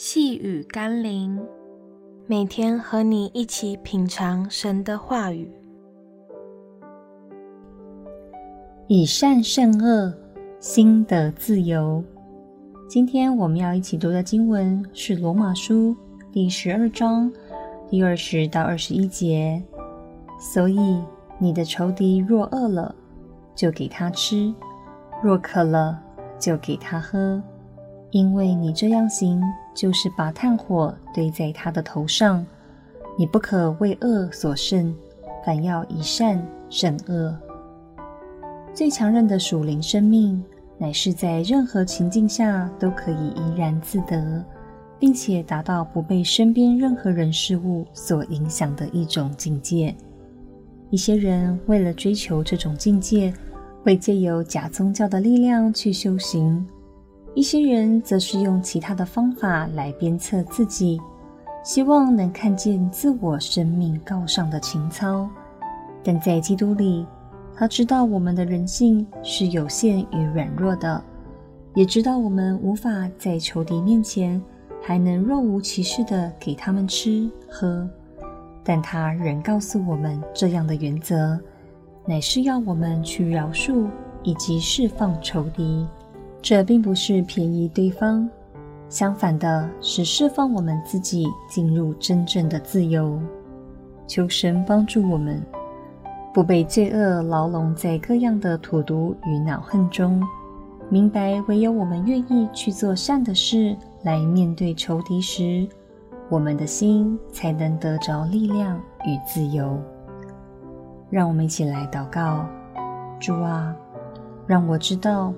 细雨甘霖，每天和你一起品尝神的话语，以善胜恶，心得自由。今天我们要一起读的经文是《罗马书》第十二章第二十到二十一节。所以，你的仇敌若饿了，就给他吃；若渴了，就给他喝。因为你这样行，就是把炭火堆在他的头上。你不可为恶所胜，反要以善胜恶。最强韧的属灵生命，乃是在任何情境下都可以怡然自得，并且达到不被身边任何人事物所影响的一种境界。一些人为了追求这种境界，会借由假宗教的力量去修行。一些人则是用其他的方法来鞭策自己，希望能看见自我生命高尚的情操。但在基督里，他知道我们的人性是有限与软弱的，也知道我们无法在仇敌面前还能若无其事地给他们吃喝。但他仍告诉我们，这样的原则乃是要我们去饶恕以及释放仇敌。这并不是便宜对方，相反的是释放我们自己进入真正的自由。求神帮助我们，不被罪恶牢笼在各样的荼毒与恼恨中，明白唯有我们愿意去做善的事来面对仇敌时，我们的心才能得着力量与自由。让我们一起来祷告：主啊，让我知道。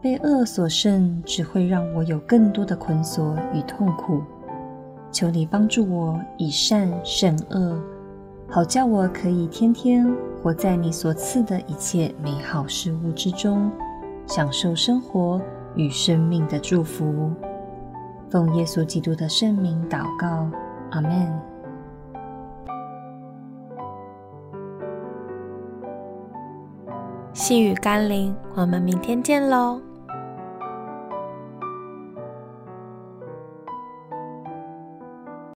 被恶所胜，只会让我有更多的捆锁与痛苦。求你帮助我以善胜恶，好叫我可以天天活在你所赐的一切美好事物之中，享受生活与生命的祝福。奉耶稣基督的圣名祷告，阿们。细雨甘霖，我们明天见喽。